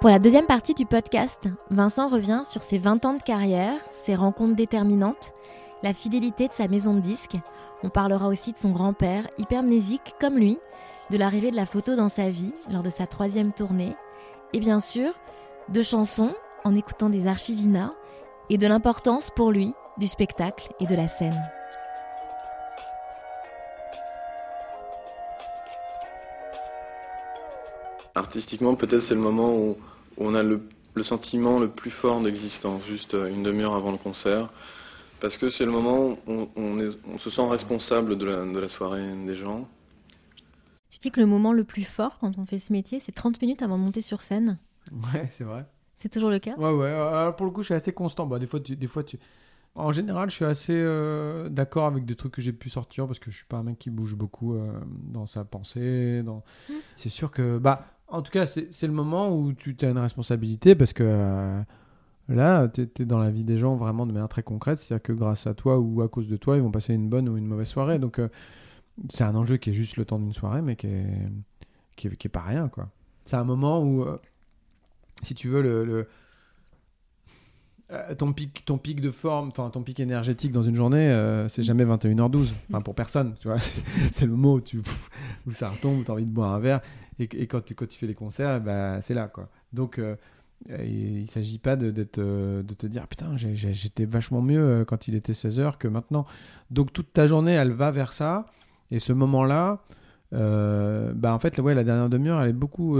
Pour la deuxième partie du podcast, Vincent revient sur ses 20 ans de carrière, ses rencontres déterminantes, la fidélité de sa maison de disques. On parlera aussi de son grand-père, hypermnésique comme lui, de l'arrivée de la photo dans sa vie lors de sa troisième tournée, et bien sûr, de chansons en écoutant des archivina, et de l'importance pour lui du spectacle et de la scène. Artistiquement, peut-être c'est le moment où on a le, le sentiment le plus fort d'existence, juste euh, une demi-heure avant le concert. Parce que c'est le moment où on, on est- on se sent responsable de la, de la soirée des gens. Tu dis que le moment le plus fort quand on fait ce métier, c'est 30 minutes avant de monter sur scène. Ouais, c'est vrai. C'est toujours le cas? Ouais, ouais. Alors, pour le coup, je suis assez constant. Bah, des fois, tu, des fois, tu. En général, je suis assez euh, d'accord avec des trucs que j'ai pu sortir parce que je suis pas un mec qui bouge beaucoup euh, dans sa pensée. Dans... Mm. C'est sûr que, bah, en tout cas, c'est le moment où tu as une responsabilité parce que euh, là, tu es, dans la vie des gens vraiment de manière très concrète. C'est-à-dire que grâce à toi ou à cause de toi, ils vont passer une bonne ou une mauvaise soirée. Donc, euh, c'est un enjeu qui est juste le temps d'une soirée, mais qui est, qui est, pas rien, quoi. C'est un moment où, euh, si tu veux, ton, pic, ton pic de forme, enfin ton pic énergétique dans une journée, c'est jamais 21h12. Enfin, pour personne, tu vois. C'est le moment où, tu, où ça retombe, où tu as envie de boire un verre. Et, quand, tu, fais les concerts, bah, c'est là, quoi. Donc, euh, il s'agit pas euh, de te dire putain, j'étais vachement mieux euh, quand il était 16h que maintenant. Donc, toute ta journée, elle va vers ça. Et ce moment-là, euh, bah, en fait, ouais, la dernière demi-heure, elle est beaucoup.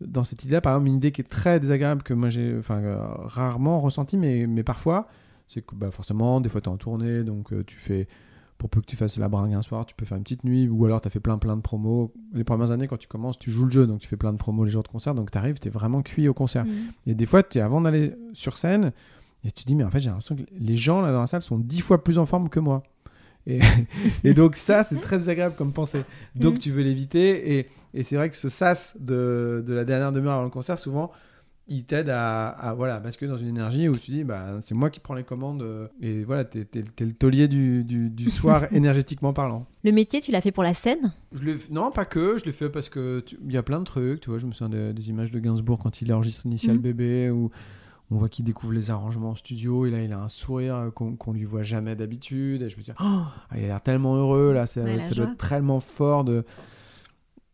dans cette idée-là, par exemple, une idée qui est très désagréable que moi j'ai enfin, rarement ressentie, mais, mais parfois, c'est que bah, forcément, des fois tu es en tournée, donc tu fais, pour peu que tu fasses la bringue un soir, tu peux faire une petite nuit, ou alors tu as fait plein plein de promos. Les premières années, quand tu commences, tu joues le jeu, donc tu fais plein de promos les jours de concert, donc tu arrives, tu es vraiment cuit au concert. Mhm. Et des fois, tu es avant d'aller sur scène, et tu te dis, mais en fait, j'ai l'impression que les gens là dans la salle sont dix fois plus en forme que moi. Et, et donc, ça, c'est très désagréable comme pensée. Donc, Mhm. tu veux l'éviter. Et, et c'est vrai que ce sas de, de la dernière demi-heure avant le concert, souvent, il t'aide à, à, voilà, basculer dans une énergie où tu dis, bah, c'est moi qui prends les commandes. euh, Et voilà, t'es es, le taulier du, du, du soir énergétiquement parlant. Le métier, tu l'as fait pour la scène? Je non, pas que, je l'ai fait parce que tu- il y a plein de trucs. Tu vois, je me souviens des, des images de Gainsbourg quand il enregistre Initial Mhm. Bébé où on voit qu'il découvre les arrangements en studio et là il a un sourire euh, qu'on qu'on lui voit jamais d'habitude. Et je me dis, oh, ah, il a l'air tellement heureux là, ça, Ouais, ça doit être tellement fort de.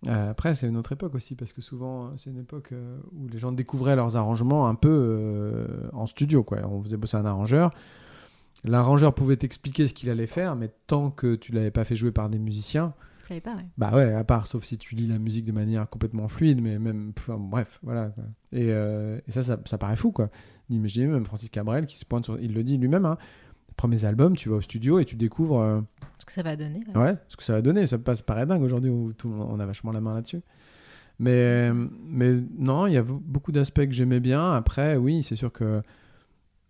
Euh, après, c'est une autre époque aussi parce que souvent euh, c'est une époque euh, où les gens découvraient leurs arrangements un peu en studio. Quoi. On faisait bosser un arrangeur. L'arrangeur pouvait t'expliquer ce qu'il allait faire, mais tant que tu l'avais pas fait jouer par des musiciens, pas, ouais. bah ouais, à part, sauf si tu lis la musique de manière complètement fluide, mais même, enfin, bref, voilà. quoi. Et, euh, et ça, ça, ça paraît fou, quoi. Imaginez même Francis Cabrel qui se pointe sur, il le dit lui-même, hein, premiers albums, tu vas au studio et tu découvres, euh, Ce que ça va donner. ouais. ouais, ce que ça va donner. Ça passe paraît dingue aujourd'hui où tout, on a vachement la main là-dessus. Mais, mais non, il y a beaucoup d'aspects que j'aimais bien. Après, oui, c'est sûr que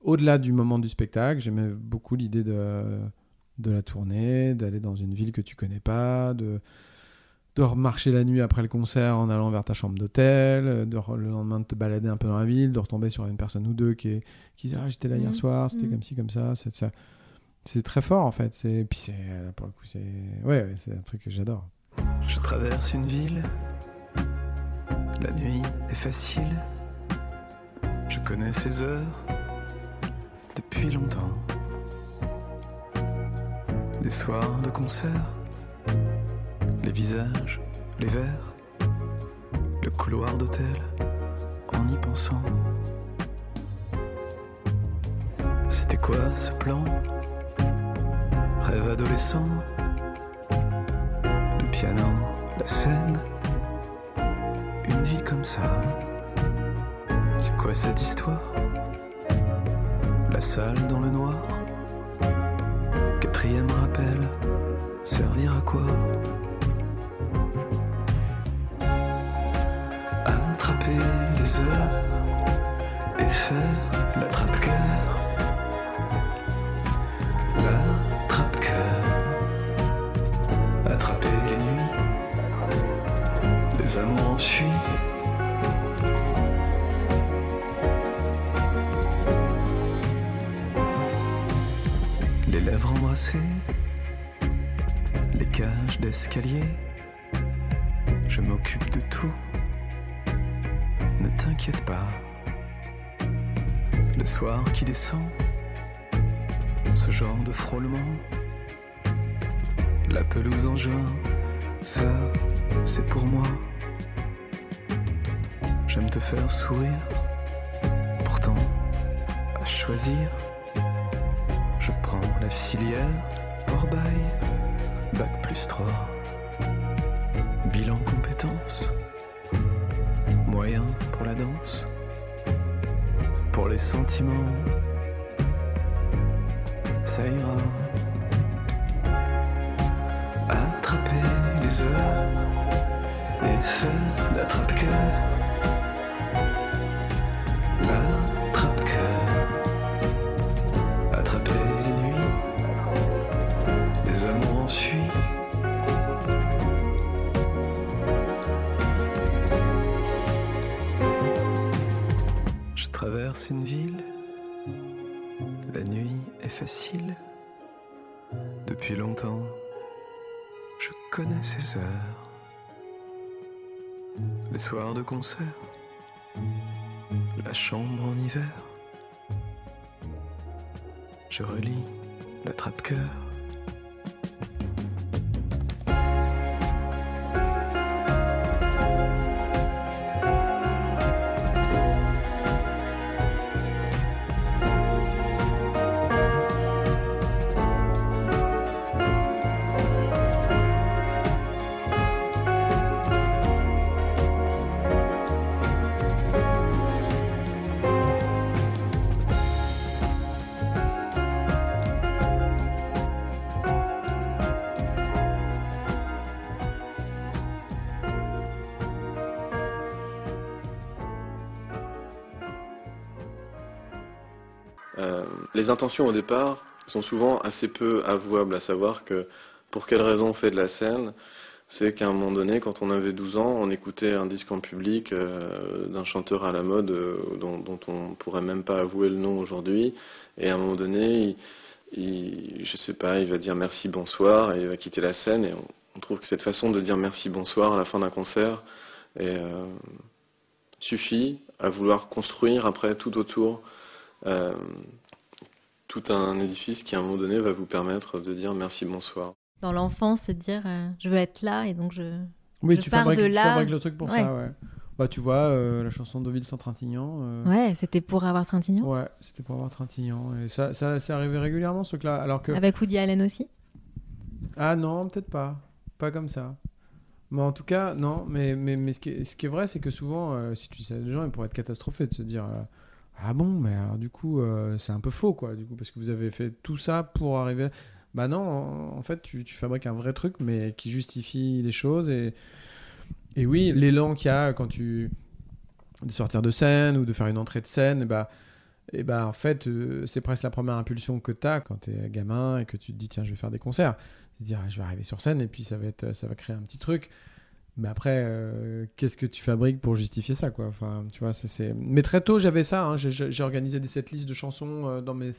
au-delà du moment du spectacle, j'aimais beaucoup l'idée de, de la tournée, d'aller dans une ville que tu connais pas, de, de remarcher la nuit après le concert en allant vers ta chambre d'hôtel, de re- le lendemain de te balader un peu dans la ville, de retomber sur une personne ou deux qui, est, qui dit Ah, j'étais là hier Mhm. soir, c'était Mhm. comme ci, comme ça. C'est ça. C'est très fort en fait. C'est puis c'est là, pour le coup c'est ouais, ouais, c'est un truc que j'adore. Je traverse une ville. La nuit est facile. Je connais ces heures depuis longtemps. Les soirs de concert, les visages, les verres, le couloir d'hôtel, en y pensant. C'était quoi ce plan? Rêve adolescent? Le piano, la scène, une vie comme ça? C'est quoi cette histoire? La salle dans le noir? Quatrième rappel, servir à quoi? les et faire l'attrape-cœur. L'attrape-cœur. Attraper les nuits, les amours enfuis. Les lèvres embrassées, les cages d'escalier, je m'occupe de tout t'inquiète pas. Le soir qui descend, ce genre de frôlement, la pelouse en juin, ça c'est pour moi. J'aime te faire sourire, pourtant à choisir, je prends la filière hors bail, bac plus 3, bilan les sentiments, ça ira. Attraper les heures et faire l'attrape-cœur. Je connais ces heures. Les soirs de concert, la chambre en hiver. Je relis l'attrape-cœur. Euh, intentions au départ sont souvent assez peu avouables, à savoir que pour quelle raison on fait de la scène, c'est qu'à un moment donné, quand on avait 12 ans, on écoutait un disque en public euh, d'un chanteur à la mode euh, dont, dont on pourrait même pas avouer le nom aujourd'hui, et à un moment donné, il, je sais pas, il va dire merci, bonsoir, et il va quitter la scène, et on, trouve que cette façon de dire merci, bonsoir à la fin d'un concert euh, suffit à vouloir construire après tout autour tout un édifice qui à un moment donné va vous permettre de dire merci bonsoir. Dans l'enfance, se dire euh, je veux être là et donc je. Oui, Je tu pars fabriques, de tu là. fabriques le truc pour Ouais. ça, ouais. Bah, tu vois, euh, la chanson d'Oville sans Trintignant. euh, Ouais, c'était pour avoir Trintignant. Ouais, c'était pour avoir Trintignant. Et ça, ça, c'est arrivé régulièrement, ce truc-là. Alors que. Avec Woody Allen aussi? Ah non, peut-être pas. Pas comme ça. Mais en tout cas, non. Mais, mais, mais ce, qui est, ce qui est vrai, c'est que souvent, euh, si tu sais les gens, ils pourraient être catastrophés de se dire euh, Ah bon, mais alors du coup, euh, c'est un peu faux, quoi. Du coup, parce que vous avez fait tout ça pour arriver. Bah non, en, fait, tu, tu fabriques un vrai truc, mais qui justifie les choses. Et, et oui, l'élan qu'il y a quand tu. de sortir de scène ou de faire une entrée de scène, et bah. Et bah en fait, euh, c'est presque la première impulsion que tu as quand tu es gamin et que tu te dis tiens, je vais faire des concerts dire ah, je vais arriver sur scène et puis ça va créer un petit truc mais après euh, qu'est-ce que tu fabriques pour justifier ça quoi? Enfin tu vois c'est mais très tôt j'avais ça hein. J'ai- organisé des setlists de chansons euh, dans mes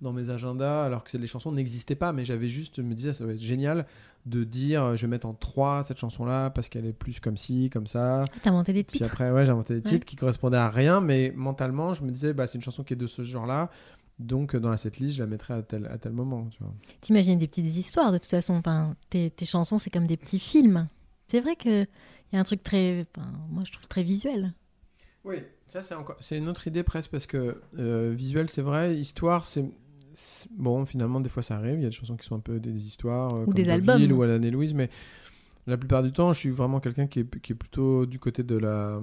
dans mes agendas alors que les chansons n'existaient pas mais j'avais juste je me disais ça va être génial de dire euh, je vais mettre en 3 cette chanson là parce qu'elle est plus comme ci comme ça Ah, T'as inventé des puis titres? après ouais j'ai inventé des Ouais. titres qui correspondaient à rien mais mentalement je me disais bah c'est une chanson qui est de ce genre là donc dans la setlist je la mettrai à tel à tel moment tu vois T'imagines des petites histoires de toute façon. Enfin, tes, tes chansons, c'est comme des petits films. C'est vrai qu'il y a un truc très. moi, je trouve très visuel. Oui, ça c'est encore, c'est une autre idée presque parce que euh, visuel c'est vrai, histoire c'est, bon finalement des fois ça arrive, il y a des chansons qui sont un peu des, des histoires euh, comme des albums. ou Alan et Louise, mais la plupart du temps je suis vraiment quelqu'un qui est, qui est plutôt du côté de la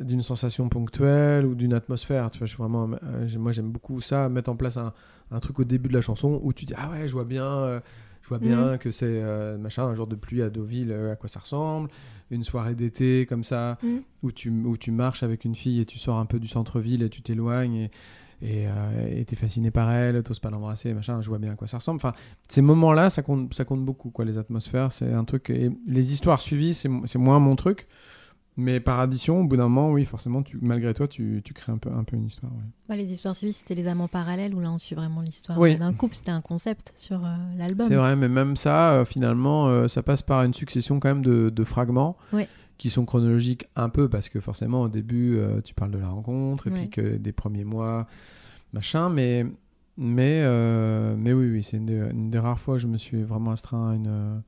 d'une sensation ponctuelle ou d'une atmosphère. Tu vois, je suis vraiment, euh, moi j'aime beaucoup ça, mettre en place un, un truc au début de la chanson où tu dis ah ouais je vois bien. euh, je vois bien que c'est euh, machin, un jour de pluie à Deauville, euh, à quoi ça ressemble, une soirée d'été comme ça, Mhm. où, tu, où tu marches avec une fille et tu sors un peu du centre-ville et tu t'éloignes et euh, t'es fasciné par elle, t'oses pas l'embrasser, machin, je vois bien à quoi ça ressemble. Enfin, ces moments-là, ça compte, ça compte beaucoup, quoi, les atmosphères, c'est un truc. Et les histoires suivies, c'est c'est moins mon truc. Mais par addition, au bout d'un moment, oui, forcément, tu, malgré toi, tu, tu crées un peu, un peu une histoire. ouais. Bah, les histoires suivies, c'était les amants parallèles où là on suit vraiment l'histoire Oui. d'un couple. C'était un concept sur euh, l'album. C'est vrai, mais même ça, euh, finalement, euh, ça passe par une succession quand même de, de fragments qui sont chronologiques un peu, parce que forcément, au début, tu parles de la rencontre, et puis que des premiers mois, machin, mais, mais, mais oui, oui, c'est une, des- une des rares fois où je me suis vraiment astreint à une,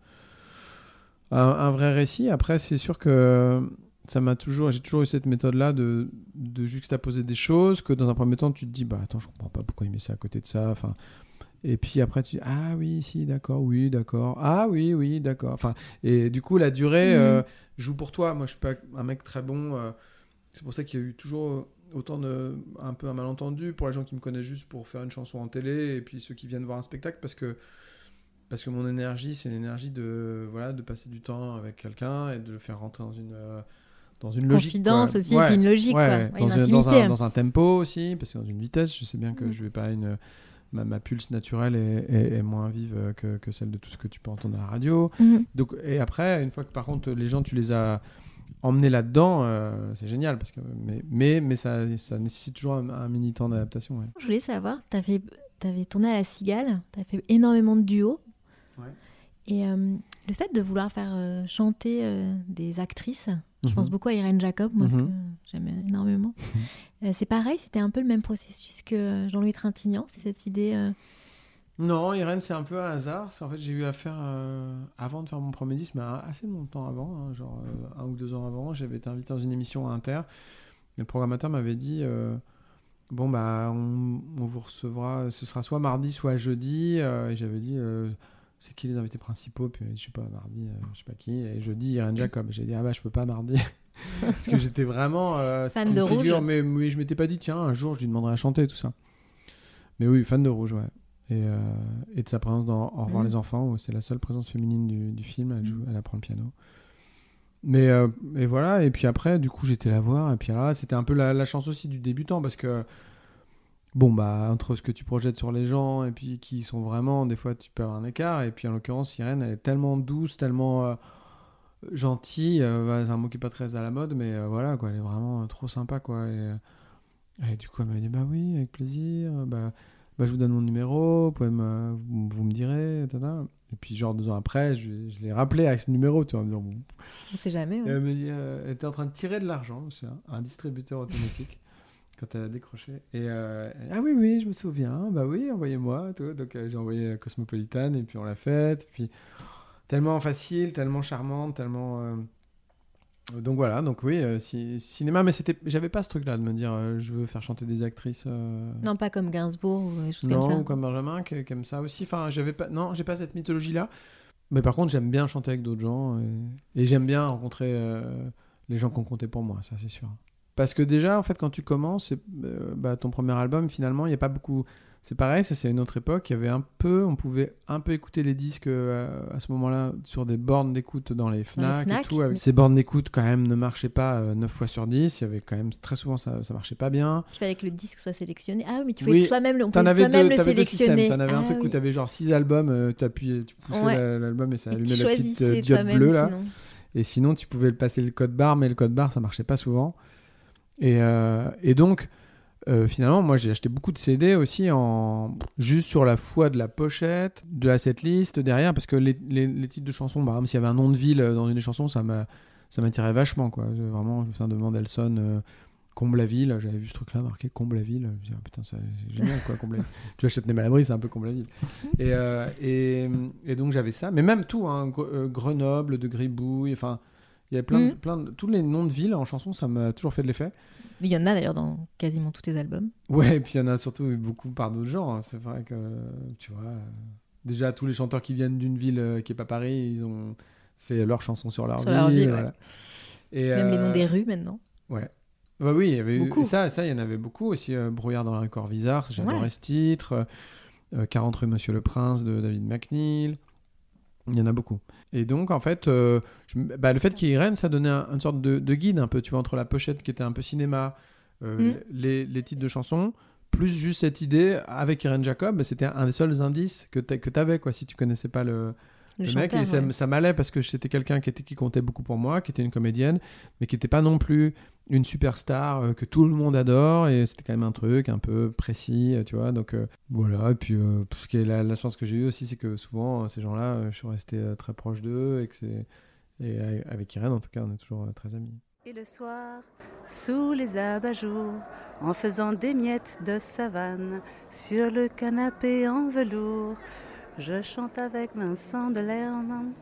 un, un vrai récit. Après, c'est sûr que ça m'a toujours, j'ai toujours eu cette méthode-là de, de juxtaposer des choses, que dans un premier temps, tu te dis, bah attends, je comprends pas pourquoi il met ça à côté de ça, enfin... Et puis après, tu dis Ah oui, si, d'accord, oui, d'accord. Ah oui, oui, d'accord. Enfin, et du coup, la durée Mhm. euh, joue pour toi. Moi, je suis pas un mec très bon. euh, c'est pour ça qu'il y a eu toujours autant de. un peu un malentendu pour les gens qui me connaissent juste pour faire une chanson en télé et puis ceux qui viennent voir un spectacle parce que. Parce que mon énergie, c'est l'énergie de, voilà, de passer du temps avec quelqu'un et de le faire rentrer dans une, euh, dans une logique. Confidence quoi. aussi, et puis une logique, quoi. Ouais, dans, une un, dans un tempo aussi, parce que dans une vitesse, je sais bien que Mm. je vais pas une ma, ma pulse naturelle est, est- est moins vive que, que celle de tout ce que tu peux entendre à la radio. Mhm. Donc, et après, une fois que par contre les gens, tu les as emmenés là-dedans, euh, c'est génial. Parce que, mais mais, mais ça, ça nécessite toujours un, un mini temps d'adaptation. ouais. Je voulais savoir, tu avais tourné à la Cigale, tu as fait énormément de duos. Et euh, le fait de vouloir faire euh, chanter euh, des actrices, je Mhm. pense beaucoup à Irène Jacob, moi Mhm. que j'aime énormément. Euh, c'est pareil, c'était un peu le même processus que Jean-Louis Trintignant, c'est cette idée. Non, Irène, c'est un peu un hasard. En fait, j'ai eu affaire avant de faire mon premier disque, mais assez longtemps avant, hein, genre un ou deux ans avant. J'avais été invité dans une émission à Inter. Le programmateur m'avait dit Bon, bah, on, on vous recevra, ce sera soit mardi, soit jeudi. Et j'avais dit C'est qui les invités principaux Puis, je sais pas, mardi, euh, je sais pas qui. Et jeudi, Irène Jacob. J'ai dit Ah, bah, je peux pas mardi. Parce que j'étais vraiment. euh, Fan de figure, Rouge. mais, mais je m'étais pas dit Tiens, un jour, je lui demanderai à chanter, tout ça. Mais oui, fan de Rouge, ouais. Et, euh, et de sa présence dans Au revoir Mhm. les enfants, où c'est la seule présence féminine du, du film. Elle, joue, elle apprend le piano. Mais euh, et voilà, et puis après, du coup, j'étais la voir. Et puis là, c'était un peu la, la chance aussi du débutant parce que, bon, bah, entre ce que tu projettes sur les gens et puis qui sont vraiment, des fois, tu peux avoir un écart. Et puis en l'occurrence, Irène, elle est tellement douce, tellement euh, gentille. euh, bah, c'est un mot qui est pas très à la mode, mais euh, voilà, quoi, elle est vraiment euh, trop sympa, quoi. Et, et du coup, elle m'a dit, bah oui, avec plaisir. Bah, bah, je vous donne mon numéro, vous, pouvez me, vous, vous me direz. tata. Et puis, genre deux ans après, je, je l'ai rappelé avec ce numéro, tu vois, en me disant, bon, on sait jamais. et ouais. elle me dit, euh, elle était en train de tirer de l'argent, c'est un, un distributeur automatique, quand elle a décroché. Et euh, ah oui, oui, je me souviens, bah oui, envoyez-moi. tout. Donc euh, j'ai envoyé Cosmopolitan et puis on l'a faite. Puis tellement facile, tellement charmante, tellement. euh, Donc voilà, donc oui, euh, ci- cinéma, mais c'était, j'avais pas ce truc-là de me dire, euh, je veux faire chanter des actrices. euh, Non, pas comme Gainsbourg ou des choses non, comme ça. ou comme Benjamin qui aime ça aussi. Enfin, j'avais pas, non, j'ai pas cette mythologie-là. Mais par contre, j'aime bien chanter avec d'autres gens et, et j'aime bien rencontrer les gens qui ont compté pour moi, ça c'est sûr. Parce que déjà, en fait, quand tu commences, euh, bah, ton premier album, finalement, il n'y a pas beaucoup. C'est pareil, ça c'est une autre époque. Il y avait un peu, on pouvait un peu écouter les disques euh, à ce moment-là sur des bornes d'écoute dans les Fnac, Fnac, et tout. Avec mais- Ces bornes d'écoute quand même ne marchaient pas euh, 9 fois sur 10. Il y avait quand même très souvent ça, ça marchait pas bien. Il fallait que le disque soit sélectionné. Ah oui, mais tu pouvais Oui, soi-même le, avais soi-même deux, le sélectionner. T'en avais un Ah truc où oui. t'avais genre six albums, euh, t'appuyais- tu poussais Ouais. l'album et ça allumait tu la petite euh, diode bleue là. sinon. Et sinon, tu pouvais passer le code barre, mais le code barre, ça marchait pas souvent. Et, euh, et donc, euh, finalement, moi, j'ai acheté beaucoup de CD aussi en juste sur la foi de la pochette, de la setlist derrière, parce que les, les- les titres de chansons, par exemple, s'il y avait un nom de ville dans une des chansons, ça m'a ça m'attirait vachement, quoi. Vraiment, je me souviens de Mendelssohn, euh, Comble-la-Ville, j'avais vu ce truc-là marqué Comble-la-Ville. Je me dis, ah, putain, c'est génial, quoi, Comble-la-Ville. tu achètes Malabry, c'est un peu Comble-la-Ville. Et, euh, et, et donc, j'avais ça. Mais même tout, hein, Gre- Grenoble, de Gribouille, enfin, il y avait plein, de, Mhm. plein de. Tous les noms de villes en chanson, ça m'a toujours fait de l'effet. Mais il y en a d'ailleurs dans quasiment tous tes albums. Ouais, et puis il y en a surtout eu beaucoup par d'autres gens. hein. C'est vrai que, tu vois, euh, déjà tous les chanteurs qui viennent d'une ville euh, qui est pas Paris, ils ont fait leurs chansons sur leur Sur ville. leur ville, ouais. voilà. Et, Même les euh, noms des rues maintenant. Ouais. Bah oui, il y avait eu- Beaucoup. et ça, ça, il y en avait beaucoup aussi. euh, Brouillard dans la rue Corvisart, j'adorais Ouais. ce titre. euh, euh, 40 rue Monsieur le Prince de David McNeil. Il y en a beaucoup. Et donc, en fait, euh, je bah, le fait qu'il y ait Irène, ça donnait un- une sorte de, de guide un peu, tu vois, entre la pochette qui était un peu cinéma, euh, Mm. les, les titres de chansons, plus juste cette idée avec Irène Jacob, c'était un des seuls indices que tu avais, quoi, si tu connaissais pas le, Le, le mec, et ça, ouais. ça m'allait parce que c'était quelqu'un qui, était, qui comptait beaucoup pour moi, qui était une comédienne, mais qui n'était pas non plus une superstar euh, que tout le monde adore. Et c'était quand même un truc un peu précis, euh, tu vois. Donc euh, voilà. Et puis, euh, ce qui est la, la chance que j'ai eue aussi, c'est que souvent, ces gens-là, je suis resté très proche d'eux et que c'est. Et avec Irène, en tout cas, on est toujours très amis. Et le soir, sous les abat-jours, en faisant des miettes de savane, sur le canapé en velours, je chante avec Vincent Delerme.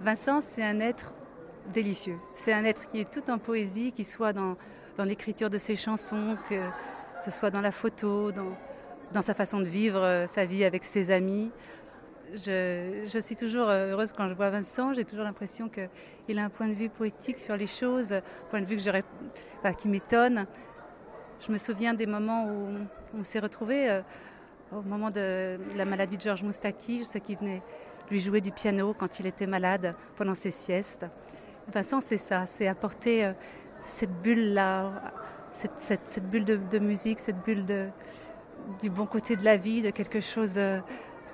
Vincent, c'est un être C'est un être qui est tout en poésie, qui soit dans, l'écriture de ses chansons, que ce soit dans la photo, dans, sa façon de vivre euh, sa vie avec ses amis. Je, suis toujours euh, heureuse quand je vois Vincent. J'ai toujours l'impression qu'il a un point de vue poétique sur les choses, un point de vue qui m'étonne. Je me souviens des moments où on s'est retrouvés, euh, au moment de la maladie de Georges Moustaki. Sais qu'il venait lui jouer du piano quand il était malade pendant ses siestes. Vincent, c'est ça, c'est apporter euh, cette bulle-là, cette, bulle de, musique, cette bulle du bon côté de la vie, de quelque chose euh,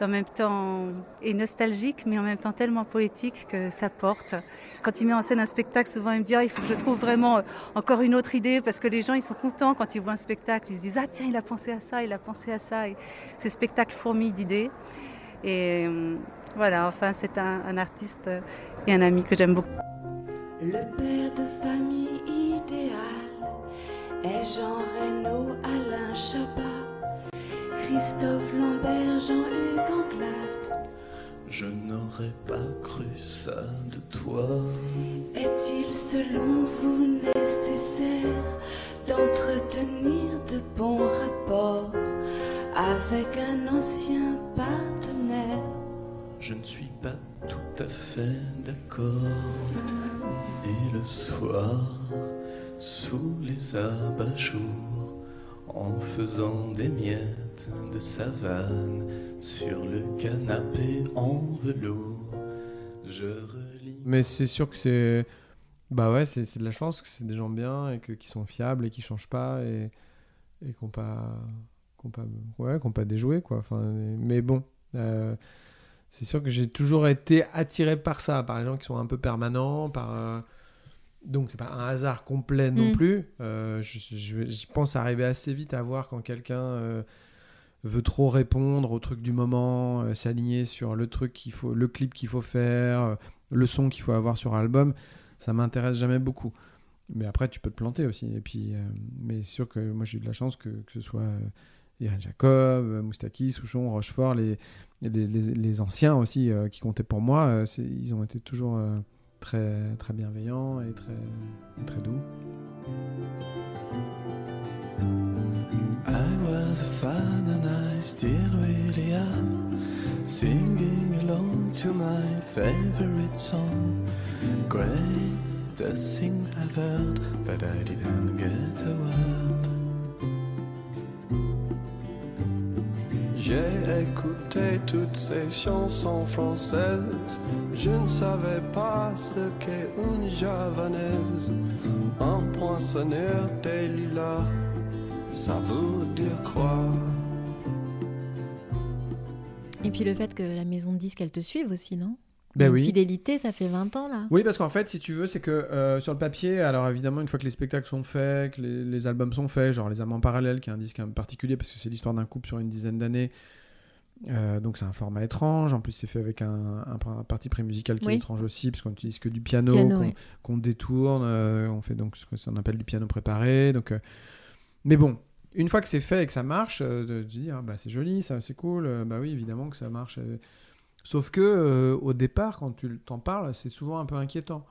en même temps et nostalgique, mais en même temps tellement poétique que ça porte. Quand il met en scène un spectacle, souvent il me dit ah, il faut que je trouve vraiment encore une autre idée parce que les gens ils sont contents quand ils voient un spectacle, ils se disent ah tiens il a pensé à ça, il a pensé à ça. Et ces spectacles fourmis d'idées. Et euh, voilà, enfin c'est un artiste et un ami que j'aime beaucoup. Le père de famille idéal est Jean Reno, Alain Chabat, Christophe Lambert, Jean-Hugues Anglade. Je n'aurais pas cru ça de toi. Est-il selon vous nécessaire d'entretenir de bons rapports avec un ancien partenaire? Je ne suis pas tout à fait d'accord. Et le soir, sous les abat-jours, en faisant des miettes de savane sur le canapé en velours, je relis. Mais c'est sûr que c'est. Bah ouais, c'est de la chance que c'est des gens bien et que, qui sont fiables et qui changent pas et, et qui n'ont pas, qu'on pas, ouais, qu'on pas déjoué, quoi. Enfin, mais bon, euh, c'est sûr que j'ai toujours été attiré par ça, par les gens qui sont un peu permanents, par. euh, donc c'est pas un hasard complet non Mm. plus. Euh, je, je- je pense arriver assez vite à voir quand quelqu'un euh, veut trop répondre au truc du moment, euh, s'aligner sur le truc qu'il faut, le clip qu'il faut faire, le son qu'il faut avoir sur album. Ça m'intéresse jamais beaucoup. Mais après, tu peux te planter aussi. Et puis, mais c'est sûr que moi, j'ai eu de la chance que, que ce soit Irène Jacob, euh, Moustaki, Souchon, Rochefort, les, les, les- les anciens aussi euh, qui comptaient pour moi. euh, ils ont été toujours euh, très, très bienveillants et très, très doux. I was a fan and I still really am Singing along to my favorite song Greatest thing I've heard But I didn't get a word J'ai écouté toutes ces chansons françaises. Je ne savais pas ce qu'est une javanaise. Un poinçonneur des lilas ça veut dire quoi? Et puis le fait que la maison de disques, elle te suive aussi, non? Ben Une oui. Fidélité, ça fait 20 ans là. Oui, parce qu'en fait, si tu veux, c'est que euh, sur le papier, alors évidemment, une fois que les spectacles sont faits, que les, les albums sont faits, genre Les Amants Parallèles, qui est un disque un peu particulier parce que c'est l'histoire d'un couple sur une dizaine d'années. euh, donc c'est un format étrange. En plus, c'est fait avec un, un, un parti pris musical qui Oui. est étrange aussi, parce qu'on utilise que du piano, Piano, qu'on ouais. détourne. euh, on fait donc ce qu'on appelle du piano préparé. Donc, mais bon, une fois que c'est fait et que ça marche, de, de dire ah, bah, c'est joli, ça c'est cool. bah oui, évidemment que ça marche. Sauf que euh, au départ, quand tu t'en parles, c'est souvent un peu inquiétant.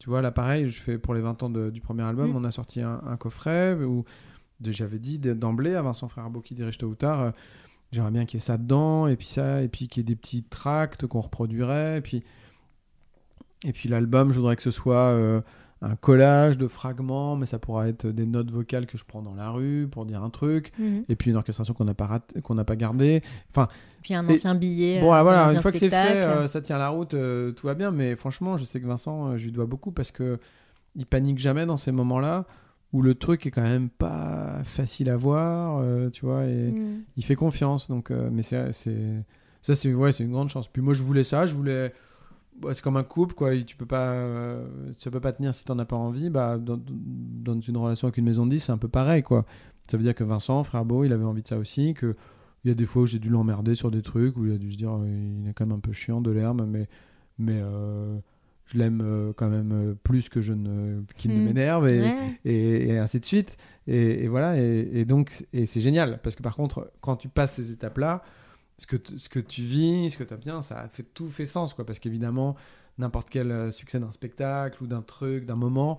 Tu vois, là pareil, je fais pour les 20 ans de- du premier album, on a sorti un, un coffret où j'avais dit d'emblée à Vincent Frère qui dirige tôt ou tard, euh, j'aimerais bien qu'il y ait ça dedans, et puis ça, et puis qu'il y ait des petits tracts qu'on reproduirait, et puis, et puis l'album, je voudrais que ce soit euh, un collage de fragments, mais ça pourra être des notes vocales que je prends dans la rue pour dire un truc, Mhm. et puis une orchestration qu'on n'a pas, raté- qu'on n'a pas gardée. Enfin, Puis un Et- ancien billet. Bon, euh, voilà, dans une un fois que c'est fait, euh, ça tient la route, euh, tout va bien. Mais franchement, je sais que Vincent, euh, je lui dois beaucoup parce que il panique jamais dans ces moments-là où le truc est quand même pas facile à voir, euh, tu vois, et Mm. il fait confiance. Donc, euh, mais c'est c'est Ça, c'est ouais, c'est une grande chance. Puis moi, je voulais ça. Je voulais. Bah, c'est comme un couple, quoi. Tu peux pas, euh, ça peut pas tenir si t'en as pas envie. Bah, dans, dans une relation avec une maison de 10, c'est un peu pareil, quoi. Ça veut dire que Vincent, frère Beau, il avait envie de ça aussi. Que il y a des fois où j'ai dû l'emmerder sur des trucs où il a dû se dire, euh, il est quand même un peu chiant de l'herbe, mais mais euh, je l'aime quand même plus que je ne qu'il ne Hmm. m'énerve et, Ouais. et, et ainsi de suite. Et, et voilà. Et, et donc, et c'est génial parce que par contre, quand tu passes ces étapes-là, ce que, ce que tu vis, ce que tu obtiens, ça fait tout fait sens, quoi. Parce qu'évidemment, n'importe quel euh, succès d'un spectacle ou d'un truc, d'un moment,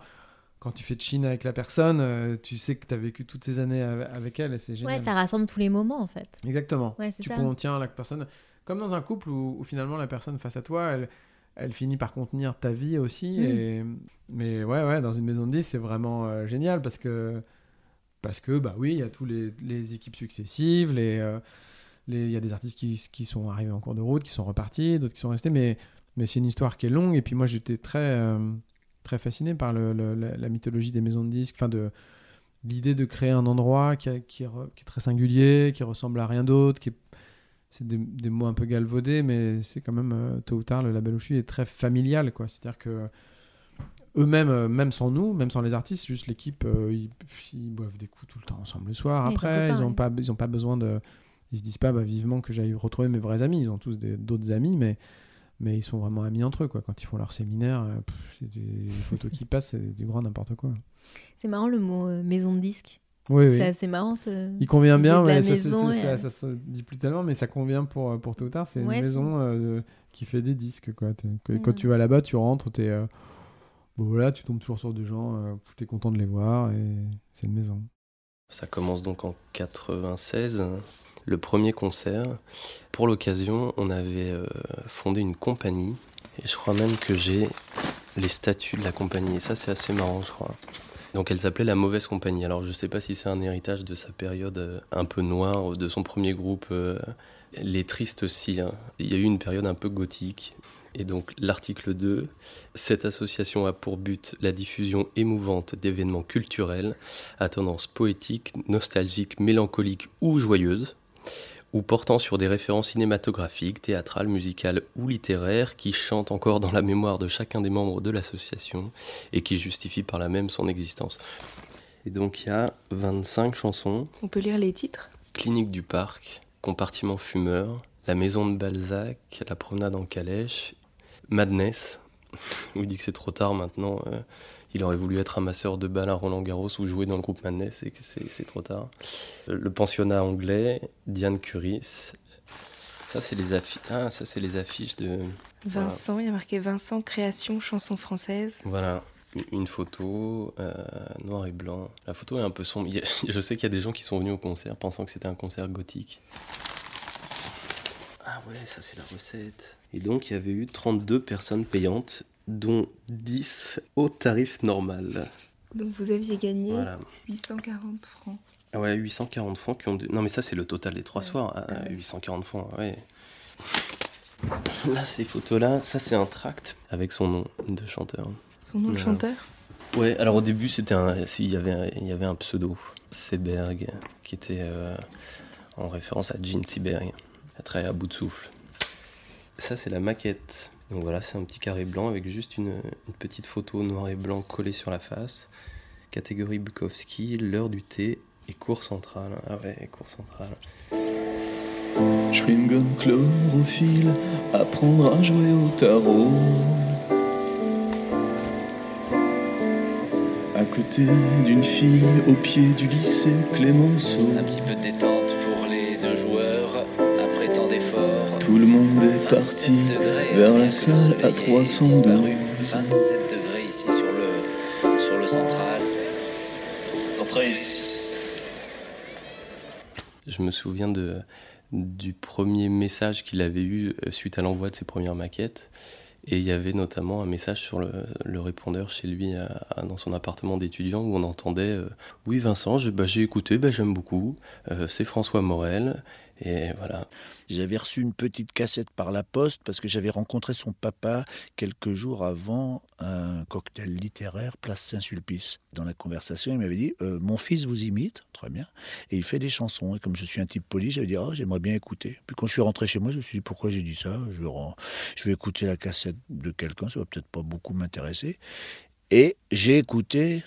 quand tu fais de Chine avec la personne, euh, tu sais que tu as vécu toutes ces années ave- avec elle et c'est génial. Ouais, ça rassemble tous les moments en fait. Exactement. Ouais, tu ça. contiens la personne, comme dans un couple où, où finalement la personne face à toi, elle, elle finit par contenir ta vie aussi. Mm. Et, mais ouais, ouais, dans une maison de 10, c'est vraiment euh, génial parce que, parce que, bah oui, il y a tous les, les équipes successives, les, euh, les- il y a des artistes qui, qui sont arrivés en cours de route, qui sont repartis, d'autres qui sont restés, mais, mais c'est une histoire qui est longue. Et puis moi, j'étais très, euh, très fasciné par le, le- la, mythologie des maisons de disques, enfin de l'idée de créer un endroit qui, a- qui, re- qui est très singulier, qui ressemble à rien d'autre, qui est c'est des, des mots un peu galvaudés, mais c'est quand même, euh, tôt ou tard, le label où je suis est très familial, quoi. C'est-à-dire que eux-mêmes, euh, même sans nous, même sans les artistes, juste l'équipe, euh, ils, ils boivent des coups tout le temps ensemble le soir. Après, ils n'ont pas, ils ont pas besoin de... Ils se disent pas bah, vivement que j'aille retrouver mes vrais amis. Ils ont tous d'autres amis, mais, mais ils sont vraiment amis entre eux, quoi. Quand ils font leur séminaire, euh, pff, c'est des les photos qui passent, c'est du grand n'importe quoi. C'est marrant le mot euh, maison de disque. Oui, oui. C'est assez marrant ce. Il convient bien, mais ça, se- maison ça- et, ça- euh, ça se dit plus tellement, mais ça convient pour, pour tôt ou tard. C'est Ouais, une maison euh, qui fait des disques. Quoi. Quand tu vas là-bas, tu rentres, t'es, euh, bon, voilà, tu tombes toujours sur des gens, tu es content de les voir, et c'est une maison. Ça commence donc en 96, le premier concert. Pour l'occasion, on avait euh, fondé une compagnie, et je crois même que j'ai les statuts de la compagnie, et ça c'est assez marrant, je crois. Donc elle s'appelait La Mauvaise Compagnie. Alors je sais pas si c'est un héritage de sa période euh, un peu noire, de son premier groupe. euh, Les Tristes aussi. hein. Il y a eu une période un peu gothique. Et donc l'article 2, cette association a pour but la diffusion émouvante d'événements culturels à tendance poétique, nostalgique, mélancolique ou joyeuse, ou portant sur des références cinématographiques, théâtrales, musicales ou littéraires qui chantent encore dans la mémoire de chacun des membres de l'association et qui justifient par là même son existence. Et donc il y a 25 chansons. On peut lire les titres? Clinique du parc, Compartiment fumeur, La maison de Balzac, La promenade en calèche, Madness, il dit que c'est trop tard maintenant. euh, il aurait voulu être amasseur de balles à Roland Garros ou jouer dans le groupe Madness et c'est trop tard. Le pensionnat anglais, Diane Curis. Ça, c'est les, affi- ah, ça, c'est les affiches de. Vincent, il y a marqué Vincent, création, chanson française. Voilà, une photo euh, noir et blanc. La photo est un peu sombre. Je sais qu'il y a des gens qui sont venus au concert pensant que c'était un concert gothique. Ah ouais, ça c'est la recette. Et donc il y avait eu 32 personnes payantes, dont 10 au tarif normal. Donc vous aviez gagné Voilà. 840 francs. Ah ouais, 840 francs qui ont... Non mais ça c'est le total des trois soirs. Ah, Ah ouais. 840 francs, ouais. Là, ces photos-là, ça c'est un tract avec son nom de chanteur. Son nom de chanteur? Ouais, alors au début, c'était un, il y avait, un- il y avait un pseudo, Seberg, qui était euh, en référence à Gene Seberg, très à bout de souffle. Ça, c'est la maquette. Donc voilà, c'est un petit carré blanc avec juste une, une petite photo noir et blanc collée sur la face. Catégorie Bukowski, l'heure du thé et cours central. Ah ouais, cours central. Chewing-gum chlorophylle, apprendre à jouer au tarot. À côté d'une fille au pied du lycée Clémenceau. Un petit peu de détente Tout le monde est parti vers la salle à 312. 27 degrés ici sur le, sur le central. Après, Je me souviens de, du premier message qu'il avait eu euh, suite à l'envoi de ses premières maquettes. Et il y avait notamment un message sur le, le répondeur chez lui, à- à- dans son appartement d'étudiant, où on entendait euh, Oui, Vincent, bah, j'ai écouté, bah, j'aime beaucoup. Euh, c'est François Morel. Et voilà. J'avais reçu une petite cassette par la poste parce que j'avais rencontré son papa quelques jours avant un cocktail littéraire place Saint-Sulpice. Dans la conversation, il m'avait dit euh, Mon fils vous imite, très bien, et il fait des chansons. Et comme je suis un type poli, j'avais dit Oh, j'aimerais bien écouter. Puis quand je suis rentré chez moi, je me suis dit Pourquoi j'ai dit ça? Je vais, je vais écouter la cassette de quelqu'un, ça va peut-être pas beaucoup m'intéresser. Et j'ai écouté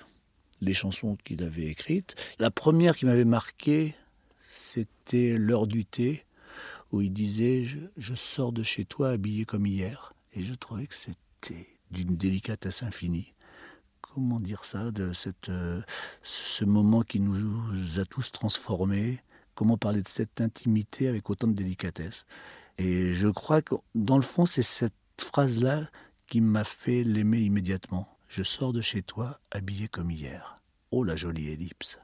les chansons qu'il avait écrites. La première qui m'avait marqué, c'était L'heure du thé, où il disait je, sors de chez toi habillé comme hier. Et je trouvais que c'était d'une délicatesse infinie. Comment dire ça, de cette, euh, ce moment qui nous a tous transformés? Comment parler de cette intimité avec autant de délicatesse? Et je crois que dans le fond, c'est cette phrase-là qui m'a fait l'aimer immédiatement. Je sors de chez toi habillé comme hier. Oh la jolie ellipse.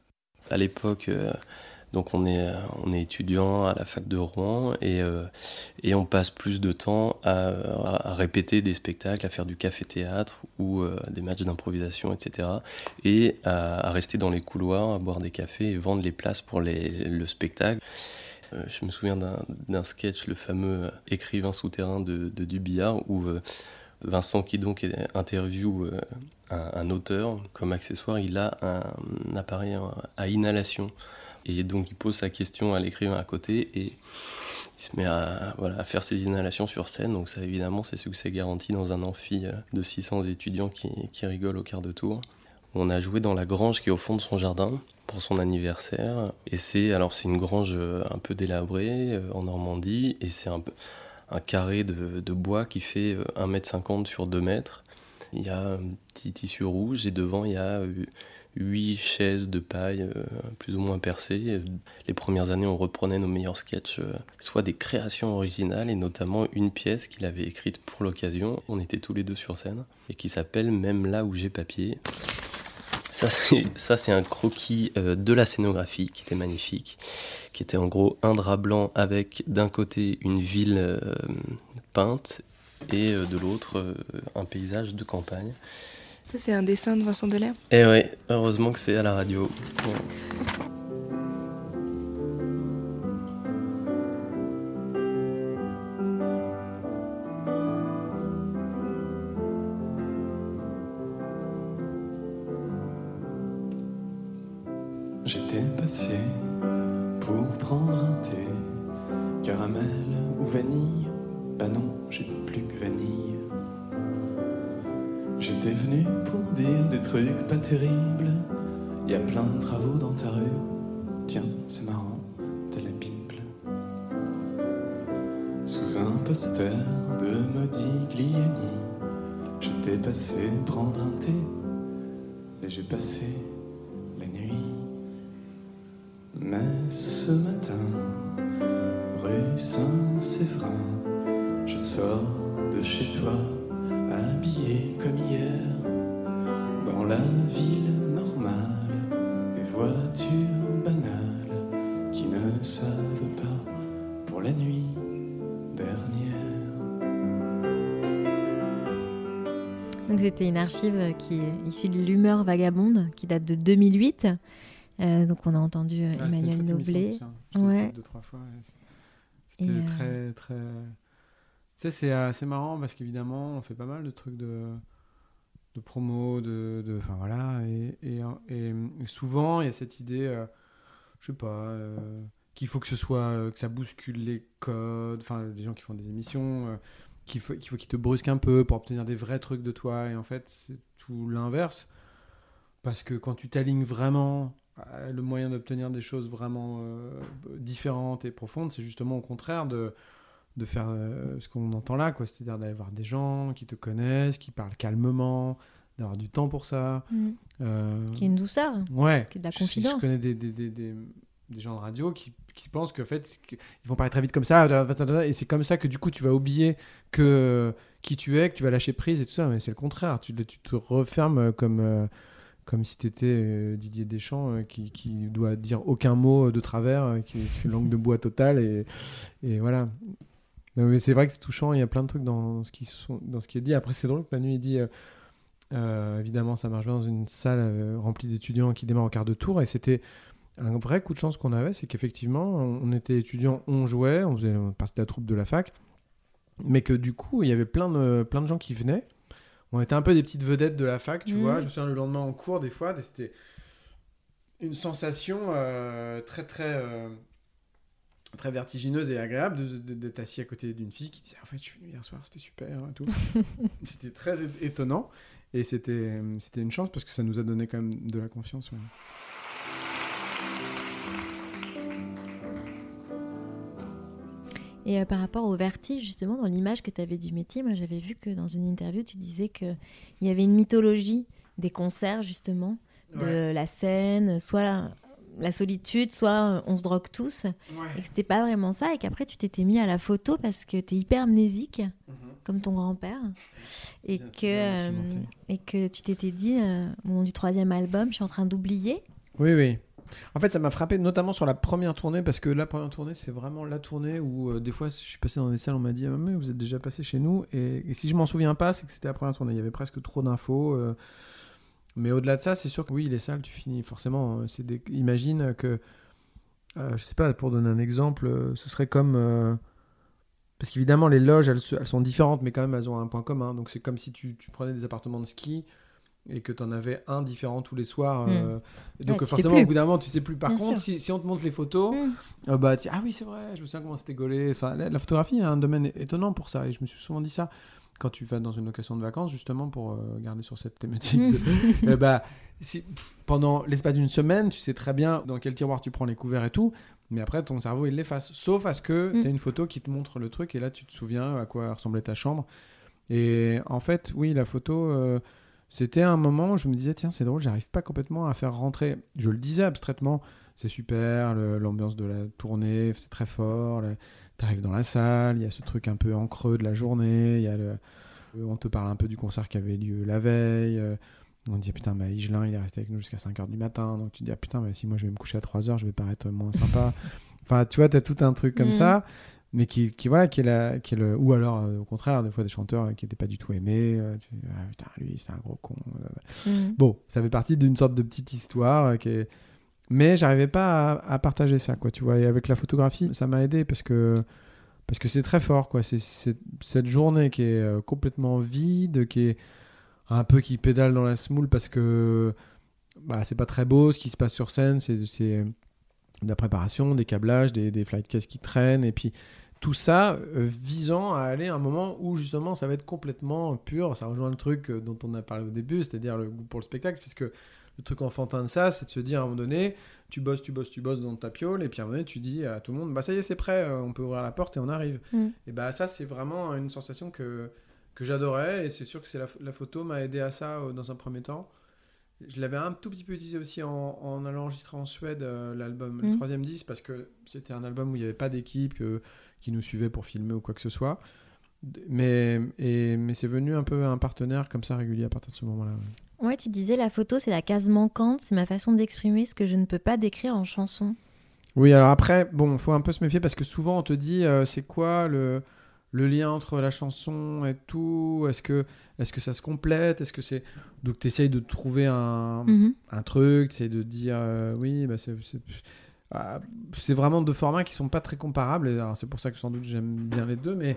À l'époque, euh, donc on est, on est étudiant à la fac de Rouen et, euh, et on passe plus de temps à, répéter des spectacles, à faire du café-théâtre ou euh, des matchs d'improvisation, etc. Et à, rester dans les couloirs, à boire des cafés et vendre les places pour le spectacle. Euh, je me souviens d'un sketch, le fameux écrivain souterrain de, de Dubillard, où Vincent qui donc interview un, auteur, comme accessoire, il a un appareil à inhalation. Et donc il pose sa question à l'écrivain à côté et il se met à, voilà, à faire ses inhalations sur scène. Donc ça évidemment c'est succès garanti dans un amphi euh, de 600 étudiants qui, qui rigolent au quart de tour. On a joué dans la grange qui est au fond de son jardin pour son anniversaire. Et c'est alors c'est une grange euh, un peu délabrée euh, en Normandie et c'est un, un carré de, bois qui fait 1m50 sur 2 mètres. Il y a un petit tissu rouge et devant il y a huit chaises de paille euh, plus ou moins percées. Les premières années, on reprenait nos meilleurs sketchs, euh, soit des créations originales et notamment une pièce qu'il avait écrite pour l'occasion. On était tous les deux sur scène et qui s'appelle Même là où j'ai papier. Ça, c'est un croquis euh, de la scénographie qui était magnifique, qui était en gros un drap blanc avec d'un côté une ville peinte et de l'autre un paysage de campagne. Ça, c'est un dessin de Vincent Delair Eh ouais, heureusement que c'est à la radio. J'étais passé pour prendre un thé, caramel ou vanille. Bah non, j'ai plus que vanille. J'étais venu pour dire des trucs pas terribles. Y a plein de travaux dans ta rue. Tiens, c'est marrant, t'as la Bible. Sous un poster de Modigliani, j'étais passé prendre un thé et j'ai passé une archive qui est issue de l'humeur vagabonde, qui date de 2008. Euh, donc on a entendu euh, Emmanuel Noblet. Ouais. Deux, trois fois. C'était euh, très, très tu sais, c'est assez marrant parce qu'évidemment, on fait pas mal de trucs de, de promo, de. Enfin voilà. Et, et, et, souvent, il y a cette idée, je sais pas, qu'il faut que ce soit. Que ça bouscule les codes. Enfin, les gens qui font des émissions, qu'il faut faut te brusquent un peu pour obtenir des vrais trucs de toi. Et en fait, c'est tout l'inverse. Parce que quand tu t'alignes vraiment le moyen d'obtenir des choses vraiment différentes et profondes, c'est justement au contraire de de faire euh, ce qu'on entend là, quoi. C'est-à-dire d'aller voir des gens qui te connaissent, qui parlent calmement, d'avoir du temps pour ça. Mm. Euh, qui est une douceur. Ouais. Qui est de la confidence. Je, connais des, des, des, des, gens de radio qui, qui pensent qu'en fait, ils vont parler très vite comme ça, et c'est comme ça que du coup, tu vas oublier que qui tu es, que tu vas lâcher prise et tout ça, mais c'est le contraire. Tu, tu te refermes comme. Euh, comme si tu étais Didier Deschamps qui, qui doit dire aucun mot de travers, qui est une langue de bois totale. Et, et voilà mais c'est vrai que c'est touchant, il y a plein de trucs dans ce qui, sont, dans ce qui est dit. Après, c'est drôle que Manu ait dit, euh, euh, évidemment, ça marche bien dans une salle euh, remplie d'étudiants qui démarrent au quart de tour. Et c'était un vrai coup de chance qu'on avait, c'est qu'effectivement, on était étudiants, on jouait, on faisait partie de la troupe de la fac, mais que du coup, il y avait plein de, plein de gens qui venaient. On était un peu des petites vedettes de la fac, tu Mhm. vois. Je me souviens le lendemain en cours, des fois, c'était une sensation euh, très, très, euh, très vertigineuse et agréable d'être assis à côté d'une fille qui disait En fait, je suis venu hier soir, c'était super. et tout. c'était très étonnant. Et c'était c'était une chance parce que ça nous a donné quand même de la confiance. ouais. Et euh, par rapport au vertige, justement, dans l'image que tu avais du métier, moi j'avais vu que dans une interview, tu disais qu'il y avait une mythologie des concerts, justement, de Ouais. la scène, soit la, la solitude, soit euh, on se drogue tous, et que c'était pas vraiment ça, et qu'après tu t'étais mis à la photo parce que tu es hyper amnésique, comme ton grand-père, et que, euh, et que tu t'étais dit, euh, au moment du troisième album, je suis en train d'oublier. Oui, oui. En fait, ça m'a frappé notamment sur la première tournée parce que la première tournée, c'est vraiment la tournée où euh, des fois, je suis passé dans des salles, on m'a dit ah, mais vous êtes déjà passé chez nous. Et, si je m'en souviens pas, c'est que c'était la première tournée. Il y avait presque trop d'infos. euh, mais au-delà de ça, c'est sûr que oui, les salles, tu finis forcément. euh, c'est. Imagine que, euh, je sais pas, pour donner un exemple, euh, ce serait comme. Parce qu'évidemment, les loges, elles, sont différentes, mais quand même, elles ont un point commun. Donc, c'est comme si tu prenais des appartements de ski et que tu en avais un différent tous les soirs. Mm. euh, donc, Ouais, forcément, au bout d'un moment, tu sais plus. Par Bien contre, si, si on te montre les photos, Mm. euh, bah, ah oui, c'est vrai, je me souviens comment c'était gaulé. Enfin, la, la photographie est un domaine étonnant pour ça. Et je me suis souvent dit ça quand tu vas dans une location de vacances, justement, pour euh, garder sur cette thématique. de- Eh bah, si- pendant l'espace d'une semaine, tu sais très bien dans quel tiroir tu prends les couverts et tout. Mais après, ton cerveau, il l'efface. Sauf à ce que Mm. tu as une photo qui te montre le truc et là, tu te souviens à quoi ressemblait ta chambre. Et en fait, oui, la photo, euh, c'était un moment où je me disais, tiens, c'est drôle, j'arrive pas complètement à faire rentrer. Je le disais abstraitement, c'est super, l'ambiance de la tournée, c'est très fort. T'arrives dans la salle, il y a ce truc un peu en creux de la journée, il y a le, on te parle un peu du concert qui avait lieu la veille. euh, On dit, putain, bah, Higelin, il est resté avec nous jusqu'à 5h du matin. Donc tu te dis, ah, putain, mais si moi je vais me coucher à 3h, je vais paraître moins sympa. enfin, tu vois, tu as tout un truc comme Mhm. ça, mais qui, qui, voilà, qui est, la, qui est le. Ou alors, euh, au contraire, des fois, des chanteurs euh, qui n'étaient pas du tout aimés. euh, tu ah, putain, lui, c'est un gros con. Mhm. Bon, ça fait partie d'une sorte de petite histoire euh, qui est. Mais j'arrivais pas à, à partager ça, quoi, tu vois. Et avec la photographie, ça m'a aidé parce que parce que c'est très fort, quoi. C'est cette journée qui est complètement vide, qui est un peu qui pédale dans la semoule parce que bah, c'est pas très beau ce qui se passe sur scène. C'est de la préparation, des câblages, des, des flight cases qui traînent, et puis tout ça euh, visant à aller à un moment où justement ça va être complètement pur. Ça rejoint le truc euh, dont on a parlé au début, c'est-à-dire le goût pour le spectacle, puisque le truc enfantin de ça, c'est de se dire à un moment donné, tu bosses, tu bosses, tu bosses dans ta piole, et puis à un moment donné, tu dis à tout le monde, bah ça y est, c'est prêt, euh, on peut ouvrir la porte et on arrive. Mm. Et bah ça, c'est vraiment une sensation que, que j'adorais, et c'est sûr que c'est la, la photo m'a aidé à ça euh, dans un premier temps. Je l'avais un tout petit peu utilisé aussi en, en allant enregistrer en Suède euh, l'album, le Mm. troisième disque, parce que c'était un album où il n'y avait pas d'équipe euh, qui nous suivait pour filmer ou quoi que ce soit. Mais, et, mais c'est venu un peu un partenaire comme ça régulier à partir de ce moment-là. ouais. Ouais, tu disais la photo, c'est la case manquante, c'est ma façon d'exprimer ce que je ne peux pas décrire en chanson. Oui, alors après, bon, faut un peu se méfier parce que souvent on te dit euh, c'est quoi le, le lien entre la chanson et tout Est-ce que, est que ça se complète Est-ce que c'est donc tu essayes de trouver un, Mhm. un truc, tu de dire euh, oui, bah, c'est c'est- ah, c'est vraiment deux formats qui sont pas très comparables. C'est pour ça que sans doute j'aime bien les deux, mais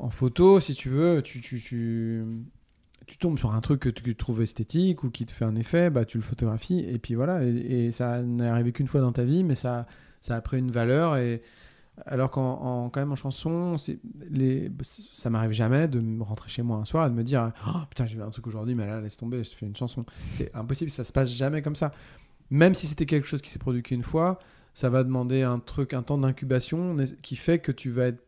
en photo, si tu veux, tu, tu, tu, tu tombes sur un truc que tu, que tu trouves esthétique ou qui te fait un effet, bah, tu le photographies et puis voilà. Et, et ça n'est arrivé qu'une fois dans ta vie, mais ça, ça a pris une valeur. Et alors qu'en en- quand même en chanson, les, ça m'arrive jamais de me rentrer chez moi un soir et de me dire oh, putain j'ai vu un truc aujourd'hui, mais là laisse tomber, je fais une chanson. C'est impossible, ça se passe jamais comme ça. Même si c'était quelque chose qui s'est produit qu'une fois, ça va demander un truc, un temps d'incubation qui fait que tu vas être,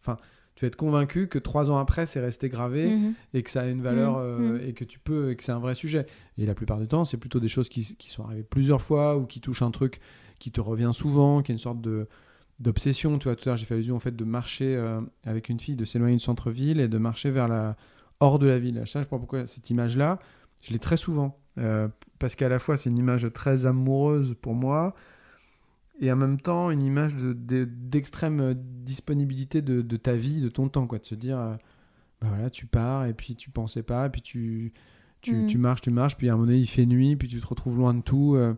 enfin, tu vas être convaincu que trois ans après c'est resté gravé Mhm. et que ça a une valeur Mhm. euh, Mhm. et que tu peux et que c'est un vrai sujet. Et la plupart du temps, c'est plutôt des choses qui, qui sont arrivées plusieurs fois ou qui touchent un truc qui te revient souvent, qui est une sorte de d'obsession. Tu vois, tout à l'heure, j'ai fait allusion au fait de marcher euh, avec une fille, de s'éloigner du centre-ville et de marcher vers la hors de la ville. Ça, je sais pas pourquoi cette image-là, je l'ai très souvent euh, parce qu'à la fois c'est une image très amoureuse pour moi et en même temps une image de- de- d'extrême euh, disponibilité de, de ta vie, de ton temps, quoi, de se dire, euh, bah voilà, tu pars et puis tu pensais pas, et puis tu, tu, Mm. tu marches, tu marches, puis à un moment donné il fait nuit, puis tu te retrouves loin de tout. Euh,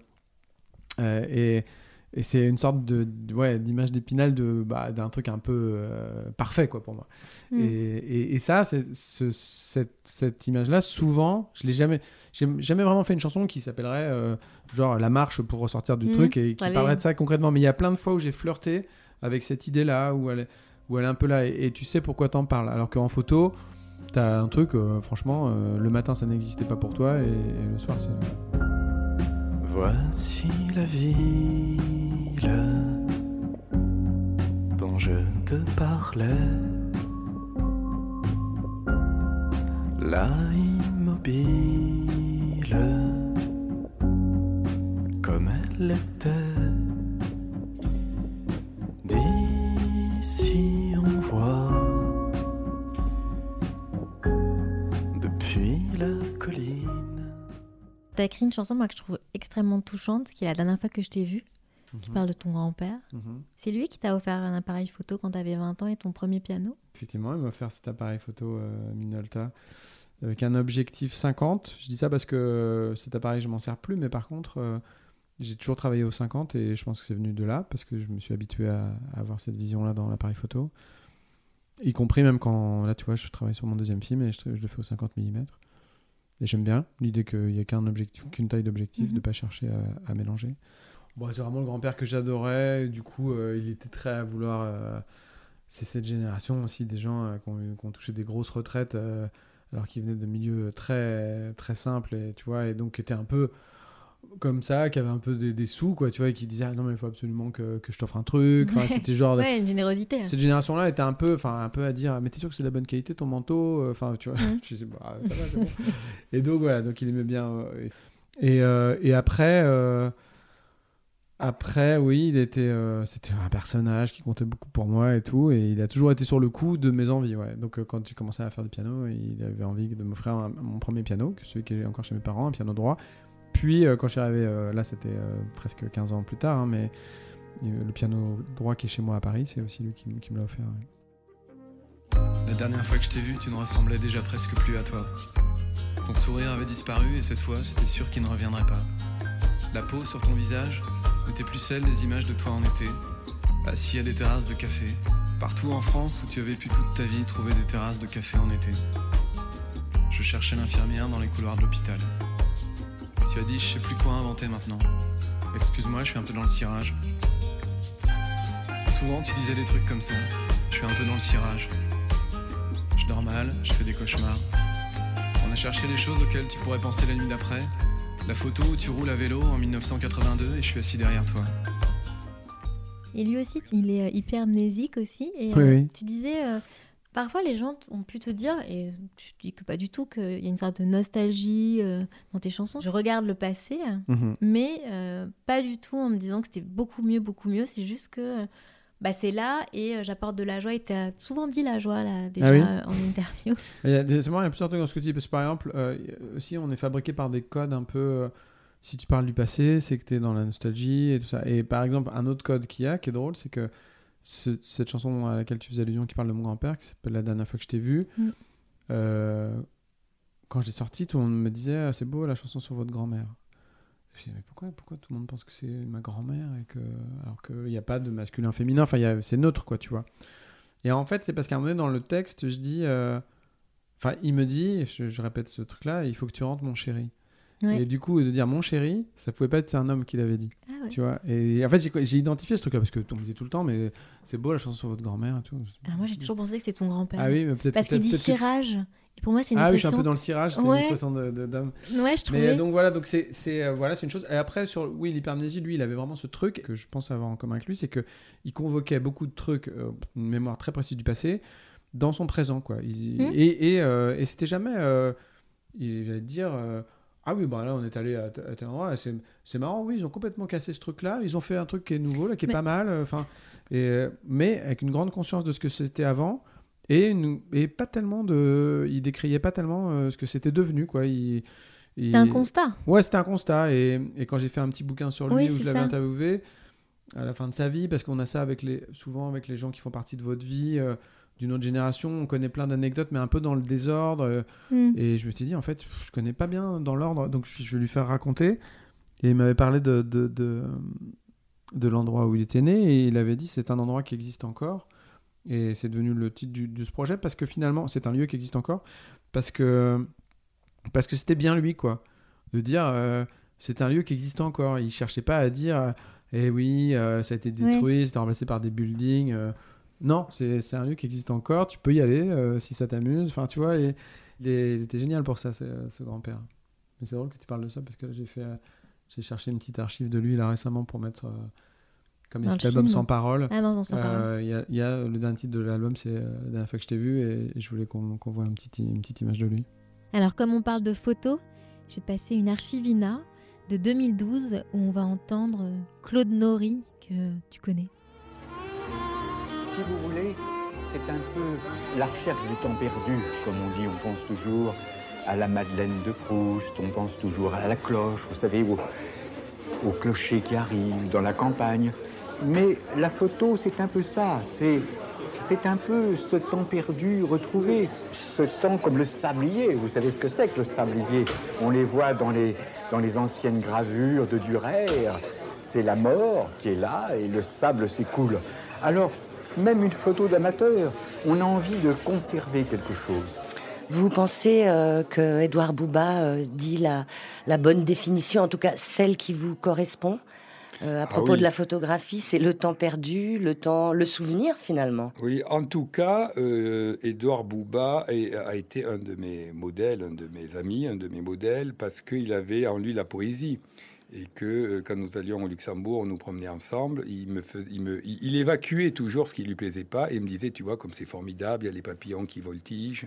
et et c'est une sorte de, de- ouais, d'image d'épinal de, bah, d'un truc un peu euh, parfait quoi, pour moi. Mm. Et, et, et ça, c'est, ce- cette, cette image-là, souvent, je l'ai jamais, j'ai jamais vraiment fait une chanson qui s'appellerait euh, genre La marche pour ressortir du Mm. truc et qui Allez. parlerait de ça concrètement. Mais il y a plein de fois où j'ai flirté avec cette idée-là, où elle, est- où elle est un peu là, et, et tu sais pourquoi t'en parles. Alors qu'en photo, t'as un truc, euh, franchement, euh, le matin ça n'existait pas pour toi, et, et le soir c'est. Voici la dont je te parlais. Là immobile, comme elle était. D'ici on voit depuis la colline. T'as écrit une chanson moi, que je trouve extrêmement touchante, qui est la dernière fois que je t'ai vue, qui Mhm. parle de ton grand-père. Mhm. C'est lui qui t'a offert un appareil photo quand t'avais 20 ans et ton premier piano? Effectivement, il m'a offert cet appareil photo euh, Minolta avec un objectif 50. Je dis ça parce que euh, cet appareil, je m'en sers plus, mais par contre, euh, j'ai toujours travaillé au 50 et je pense que c'est venu de là parce que je me suis habitué à, à avoir cette vision-là dans l'appareil photo. Y compris même quand, là, tu vois, je travaille sur mon deuxième film et je, je le fais au 50 mm. Et j'aime bien l'idée qu'il n'y ait qu'un objectif, qu'une taille d'objectif, Mhm. de ne pas chercher à, à mélanger. Bon, c'est vraiment le grand-père que j'adorais. Du coup, euh, il était très à vouloir. euh, c'est cette génération aussi des gens euh, qui, ont, eu- qui ont touché des grosses retraites alors qu'ils venaient de milieux très très simples et tu vois et donc qui étaient un peu comme ça, qui avaient un peu des, des sous quoi, tu vois, et qui disaient ah non mais il faut absolument que, que je t'offre un truc. Enfin, c'était genre de- Ouais, une générosité. Cette génération-là était un peu, enfin un peu à dire mais t'es sûr que c'est de la bonne qualité ton manteau, enfin tu vois. Je dis bah ça va. bon. et donc voilà, donc il aimait bien. et, et après. Après, oui, il était, euh, c'était un personnage qui comptait beaucoup pour moi et tout, et il a toujours été sur le coup de mes envies, ouais. Donc euh, quand j'ai commencé à faire du piano, il avait envie de m'offrir mon premier piano, celui qui est encore chez mes parents, un piano droit. Puis euh, quand je suis arrivé, là c'était presque 15 ans plus tard, hein, mais le piano droit qui est chez moi à Paris, c'est aussi lui qui, me l'a offert. La dernière fois que je t'ai vu, tu ne ressemblais déjà presque plus à toi. Ton sourire avait disparu et cette fois, c'était sûr qu'il ne reviendrait pas. La peau sur ton visage n'était plus celle des images de toi en été, assis à des terrasses de café, partout en France où tu avais pu toute ta vie trouver des terrasses de café en été. Je cherchais l'infirmière dans les couloirs de l'hôpital. Tu as dit, je sais plus quoi inventer maintenant. Excuse-moi, je suis un peu dans le cirage. Souvent, tu disais des trucs comme ça. Je suis un peu dans le cirage. Je dors mal, je fais des cauchemars. On a cherché les choses auxquelles tu pourrais penser la nuit d'après. La photo où tu roules à vélo en 1982 et je suis assis derrière toi. Et lui aussi, il est euh, hypermnésique aussi. Et Oui, euh, oui. tu disais, euh, parfois les gens ont pu te dire, et tu dis que pas du tout, qu'il y a une sorte de nostalgie euh, dans tes chansons. Je regarde le passé, Mhm. mais euh, pas du tout en me disant que c'était beaucoup mieux, beaucoup mieux. C'est juste que euh, bah, c'est là et euh, j'apporte de la joie. Et tu as souvent dit la joie là, déjà Ah oui euh, en interview. C'est marrant, il y a plusieurs trucs dans ce que tu dis. Parce que par exemple, euh, aussi, on est fabriqué par des codes un peu. euh, si tu parles du passé, c'est que tu es dans la nostalgie et tout ça. Et par exemple, un autre code qu'il y a, qui est drôle, c'est que ce- cette chanson à laquelle tu faisais allusion, qui parle de mon grand-père, qui s'appelle La dernière fois que je t'ai vu, Mm. euh, quand je l'ai sortie, tout le monde me disait Ah, C'est beau la chanson sur votre grand-mère. Je disais, mais pourquoi, pourquoi tout le monde pense que c'est ma grand-mère et que alors qu'il n'y a pas de masculin féminin, enfin c'est neutre quoi, tu vois. Et en fait, c'est parce qu'à un moment donné dans le texte, je dis, euh, il me dit, je, je répète ce truc-là, il faut que tu rentres mon chéri. Ouais. Et du coup, de dire mon chéri, ça pouvait pas être un homme qui l'avait dit. Ah ouais. Tu vois. Et en fait, j'ai- identifié ce truc-là parce que on me disait tout le temps, mais c'est beau la chanson sur votre grand-mère et tout. Alors moi j'ai toujours pensé que c'est ton grand-père. Ah oui, mais peut-être- Parce qu'il dit cirage. Et pour moi c'est une Ah oui, je suis un peu dans le cirage, c'est Ouais. une expression d'homme. Ouais, je trouvais. Mais donc voilà, donc c'est euh, voilà, c'est une chose. Et après sur oui, l'hypermnésie, lui, il avait vraiment ce truc que je pense avoir en commun avec lui, c'est que il convoquait beaucoup de trucs, euh, une mémoire très précise du passé, dans son présent quoi. Il- Mhm. Et et, euh, et c'était jamais, euh, il allait dire. Ah oui, bah là on est allé à, à tel endroit, c'est c'est marrant, oui, ils ont complètement cassé ce truc-là, ils ont fait un truc qui est nouveau, là, qui est Mais- pas mal, euh, enfin, et mais avec une grande conscience de ce que c'était avant, et, une- et pas tellement de. Il décriait pas tellement euh, ce que c'était devenu, quoi. Il, il- C'était un constat. Ouais, c'était un constat. Et, et quand j'ai fait un petit bouquin sur lui Oui, où je l'avais interviewé, à la fin de sa vie, parce qu'on a ça avec les, souvent avec les gens qui font partie de votre vie, euh, d'une autre génération, on connaît plein d'anecdotes, mais un peu dans le désordre. euh, Mm. Et je me suis dit, en fait, je connais pas bien dans l'ordre, donc je, vais lui faire raconter. Et il m'avait parlé de, de, de, de l'endroit où il était né et il avait dit c'est un endroit qui existe encore. Et c'est devenu le titre du- de ce projet parce que finalement, c'est un lieu qui existe encore parce que parce que c'était bien lui, quoi. De dire euh, c'est un lieu qui existe encore. Il cherchait pas à dire euh, eh oui, euh, ça a été détruit, c'était remplacé par des buildings. euh. Non, c'est un lieu qui existe encore. Tu peux y aller euh, si ça t'amuse. Enfin, tu vois, et, il, est- il était génial pour ça, ce, ce grand-père. Mais c'est drôle que tu parles de ça parce que là, j'ai fait. euh, j'ai cherché une petite archive de lui là récemment pour mettre euh, comme Dans cet le album film. sans parole. Ah non, non, sans Euh, parole. Il y, a, il y a le dernier titre de l'album, c'est euh, la dernière fois que je t'ai vu et, et je voulais qu'on voit un petit, une petite image de lui. Alors, comme on parle de photos, j'ai passé une archivina de 2012 où on va entendre euh, Claude Nori, que tu connais. Si vous voulez, c'est un peu la recherche du temps perdu, comme on dit. On pense toujours à la Madeleine de Proust, on pense toujours à la cloche, vous savez, au, clocher qui arrive dans la campagne. Mais la photo, c'est un peu ça. C'est, c'est un peu ce temps perdu retrouvé. Ce temps comme le sablier. Vous savez ce que c'est que le sablier? On les voit dans les, dans les anciennes gravures de Durer. C'est la mort qui est là et le sable s'écoule. Alors, même une photo d'amateur, on a envie de conserver quelque chose. Vous pensez euh, que Édouard Bouba euh, dit la, la bonne définition, en tout cas celle qui vous correspond euh, à propos oui. de la photographie, c'est le temps perdu, le temps, le souvenir finalement? Oui, en tout cas, euh, Édouard Bouba a été un de mes modèles, un de mes amis, un de mes modèles, parce qu'il avait en lui la poésie. Et que euh, quand nous allions au Luxembourg, on nous promenait ensemble, il, évacuait toujours ce qui lui plaisait pas et me disait, tu vois, comme c'est formidable, il y a les papillons qui voltigent,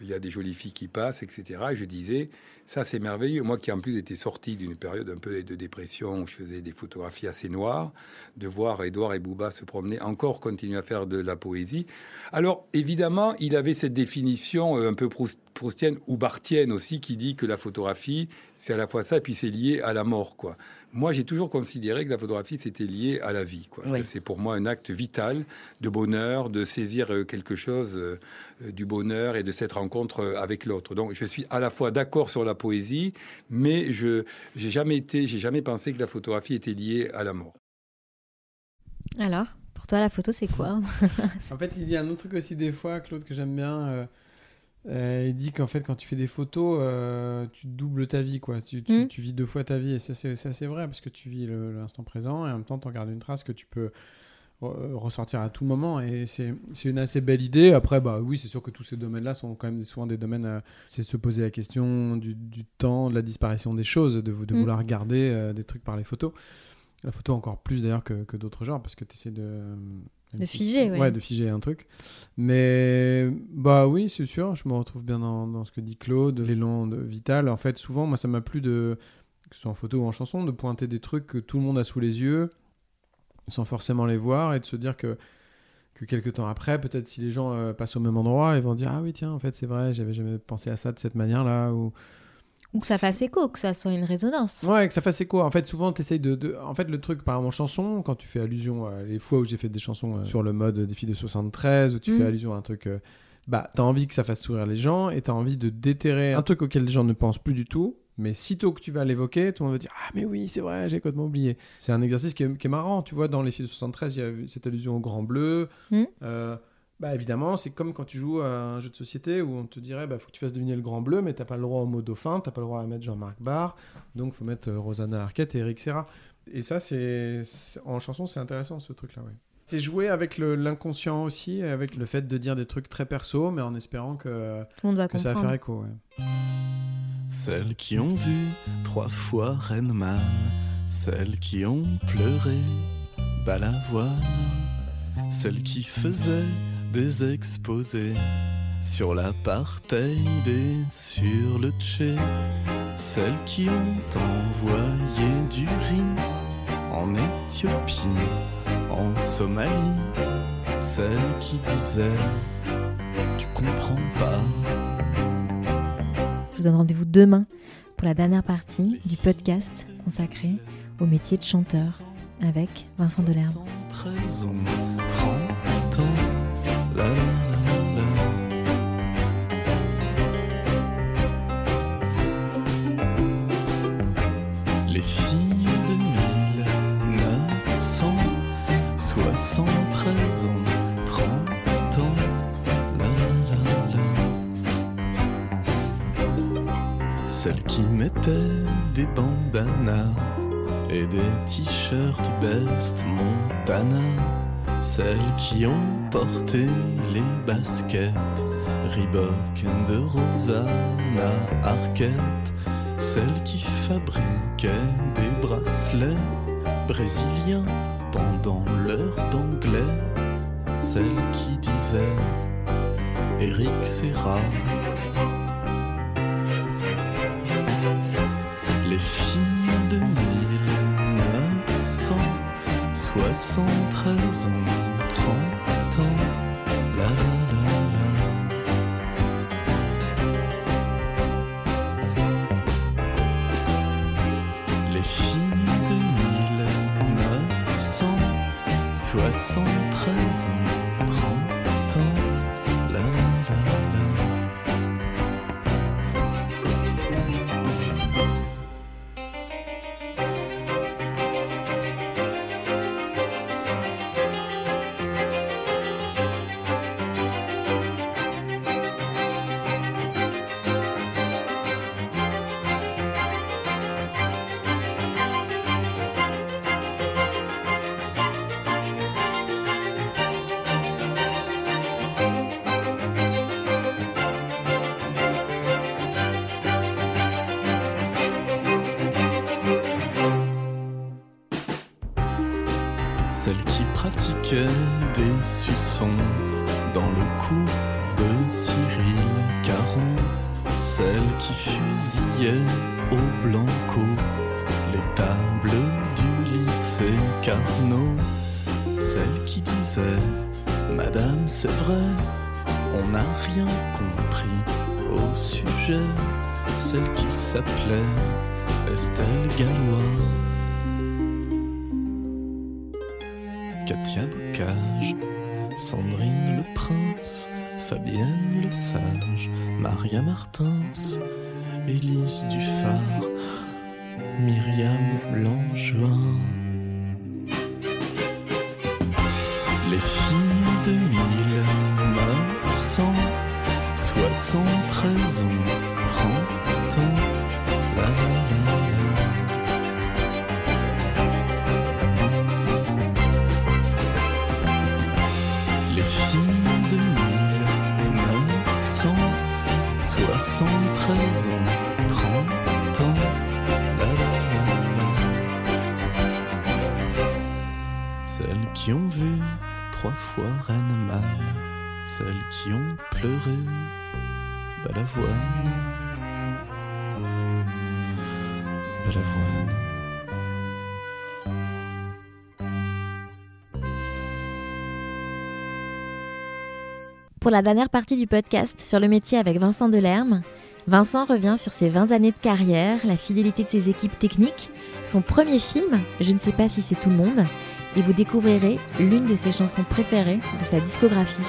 il y a des jolies filles qui passent, etc. Et je disais, ça c'est merveilleux. Moi qui en plus étais sorti d'une période un peu de dépression où je faisais des photographies assez noires, de voir Édouard et Bouba se promener, encore continuer à faire de la poésie. Alors évidemment, il avait cette définition euh, un peu proust- proustienne ou barthienne aussi qui dit que la photographie, c'est à la fois ça et puis c'est lié à la mort. quoi. Moi, j'ai toujours considéré que la photographie, c'était lié à la vie. Oui. C'est pour moi un acte vital de bonheur, de saisir euh, quelque chose euh, euh, du bonheur et de cette rencontre avec l'autre. Donc, je suis à la fois d'accord sur la poésie, mais je j'ai jamais été, j'ai jamais pensé que la photographie était liée à la mort. Alors, pour toi, la photo, c'est quoi? En fait, il dit un autre truc aussi des fois, Claude, que j'aime bien. euh, euh, il dit qu'en fait, quand tu fais des photos, euh, tu doubles ta vie, quoi. Tu, tu- tu vis deux fois ta vie, et ça, c'est vrai, parce que tu vis l'instant présent, et en même temps, tu gardes une trace que tu peux re- ressortir à tout moment, et c'est une assez belle idée. Après, bah oui, c'est sûr que tous ces domaines-là sont quand même souvent des domaines. euh, c'est se poser la question du, du temps, de la disparition des choses, de, vou- de Mm. vouloir garder euh, des trucs par les photos. La photo encore plus d'ailleurs que, que d'autres genres, parce que tu essaies de... De figer, ouais. ouais. de figer un truc. Mais bah oui, c'est sûr, je me retrouve bien dans, dans ce que dit Claude, l'élan de Vital. En fait, souvent, moi, ça m'a plu de, que ce soit en photo ou en chanson, de pointer des trucs que tout le monde a sous les yeux, sans forcément les voir, et de se dire que que quelques temps après, peut-être si les gens euh, passent au même endroit, ils vont dire ah oui tiens, en fait c'est vrai, j'avais jamais pensé à ça de cette manière-là ou Ou que ça fasse écho, que ça soit une résonance. Ouais, que ça fasse écho. En fait, souvent, tu de, de. En fait, le truc, par exemple, en chanson, quand tu fais allusion à les fois où j'ai fait des chansons euh, sur le mode des filles de 73, où tu Mm. fais allusion à un truc. euh, bah, t'as envie que ça fasse sourire les gens et t'as envie de déterrer un truc auquel les gens ne pensent plus du tout. Mais sitôt que tu vas l'évoquer, tout le monde va dire Ah, mais oui, c'est vrai, j'ai complètement oublié. C'est un exercice qui est, qui est marrant. Tu vois, dans les filles de 73, il y a eu cette allusion au grand bleu. Mm. Euh, bah évidemment, c'est comme quand tu joues à un jeu de société où on te dirait bah faut que tu fasses deviner le grand bleu, mais t'as pas le droit au mot dauphin, t'as pas le droit à mettre Jean-Marc Barr, donc faut mettre euh, Rosanna Arquette et Eric Serra. Et ça, c'est en chanson, c'est intéressant ce truc-là, ouais. C'est jouer avec l'inconscient aussi, avec le fait de dire des trucs très perso, mais en espérant que, Tout le monde va que ça va faire écho. Ouais. Celles qui ont vu trois fois Renman, celles qui ont pleuré Balavoine, celles qui faisaient des exposés sur l'apartheid et sur le Tché, celles qui ont envoyé du riz en Éthiopie, en Somalie, celles qui disaient Tu comprends pas. Je vous donne rendez-vous demain pour la dernière partie du podcast consacré au métier de chanteur avec Vincent Delerme. Des bandanas et des t-shirts Best Montana. Celles qui ont porté les baskets Reebok de Rosanna Arquette. Celles qui fabriquaient des bracelets brésiliens pendant l'heure d'anglais. Celles qui disaient Eric Serra. 1973 ans, 30 ans, la la la la. Les filles de 1973 ans, Celle qui s'appelait Estelle Gallois. Katia Bocage, Sandrine le Prince, Fabienne le Sage, Maria Martins, Élise Dufard, Myriam Langevin. Les filles Pour la dernière partie du podcast sur le métier avec Vincent Delerme, Vincent revient sur ses 20 années de carrière, la fidélité de ses équipes techniques, son premier film, Je ne sais pas si c'est tout le monde, et vous découvrirez l'une de ses chansons préférées de sa discographie.